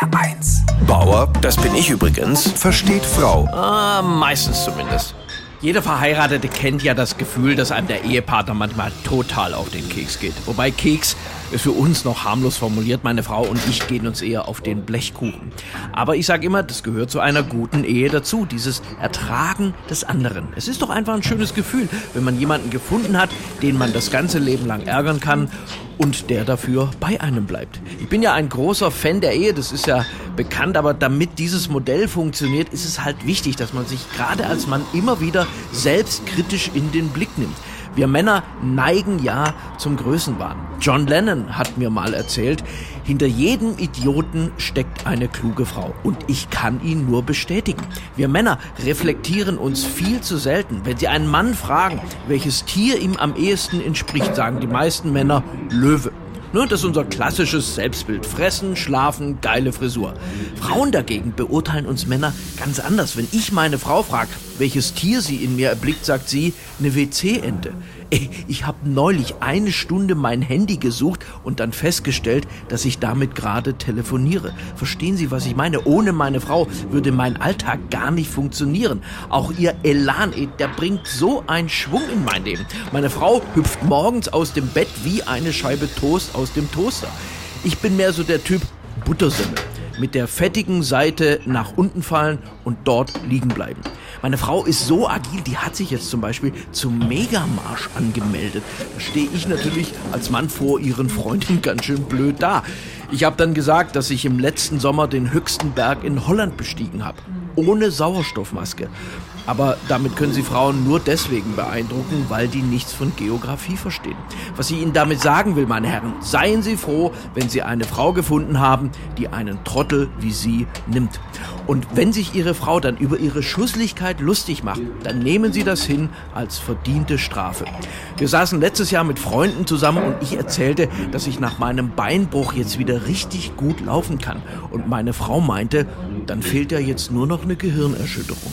HR1. Bauer, das bin ich übrigens. Versteht Frau. Ah, meistens zumindest. Jeder Verheiratete kennt ja das Gefühl, dass einem der Ehepartner manchmal total auf den Keks geht. Wobei Keks für uns noch harmlos formuliert. Meine Frau und ich gehen uns eher auf den Blechkuchen. Aber ich sage immer, das gehört zu einer guten Ehe dazu, dieses Ertragen des anderen. Es ist doch einfach ein schönes Gefühl, wenn man jemanden gefunden hat, den man das ganze Leben lang ärgern kann und der dafür bei einem bleibt. Ich bin ja ein großer Fan der Ehe, das ist ja bekannt, aber damit dieses Modell funktioniert, ist es halt wichtig, dass man sich gerade als Mann immer wieder selbstkritisch in den Blick nimmt. Wir Männer neigen ja zum Größenwahn. John Lennon hat mir mal erzählt, hinter jedem Idioten steckt eine kluge Frau. Und ich kann ihn nur bestätigen. Wir Männer reflektieren uns viel zu selten. Wenn Sie einen Mann fragen, welches Tier ihm am ehesten entspricht, sagen die meisten Männer Löwe. Ne, das ist unser klassisches Selbstbild. Fressen, schlafen, geile Frisur. Frauen dagegen beurteilen uns Männer ganz anders. Wenn ich meine Frau frage, welches Tier sie in mir erblickt, sagt sie, eine WC-Ente. Ich habe neulich eine Stunde mein Handy gesucht und dann festgestellt, dass ich damit gerade telefoniere. Verstehen Sie, was ich meine? Ohne meine Frau würde mein Alltag gar nicht funktionieren. Auch ihr Elan, der bringt so einen Schwung in mein Leben. Meine Frau hüpft morgens aus dem Bett wie eine Scheibe Toast aus dem Toaster. Ich bin mehr so der Typ Buttersemmel mit der fettigen Seite nach unten fallen und dort liegen bleiben. Meine Frau ist so agil, die hat sich jetzt zum Beispiel zum Megamarsch angemeldet. Da stehe ich natürlich als Mann vor ihren Freunden ganz schön blöd da. Ich habe dann gesagt, dass ich im letzten Sommer den höchsten Berg in Holland bestiegen habe. Ohne Sauerstoffmaske. Aber damit können Sie Frauen nur deswegen beeindrucken, weil die nichts von Geografie verstehen. Was ich Ihnen damit sagen will, meine Herren, seien Sie froh, wenn Sie eine Frau gefunden haben, die einen Trottel wie Sie nimmt. Und wenn sich Ihre Frau dann über ihre Schusslichkeit lustig macht, dann nehmen Sie das hin als verdiente Strafe. Wir saßen letztes Jahr mit Freunden zusammen und ich erzählte, dass ich nach meinem Beinbruch jetzt wieder richtig gut laufen kann. Und meine Frau meinte, dann fehlt ja jetzt nur noch eine Gehirnerschütterung.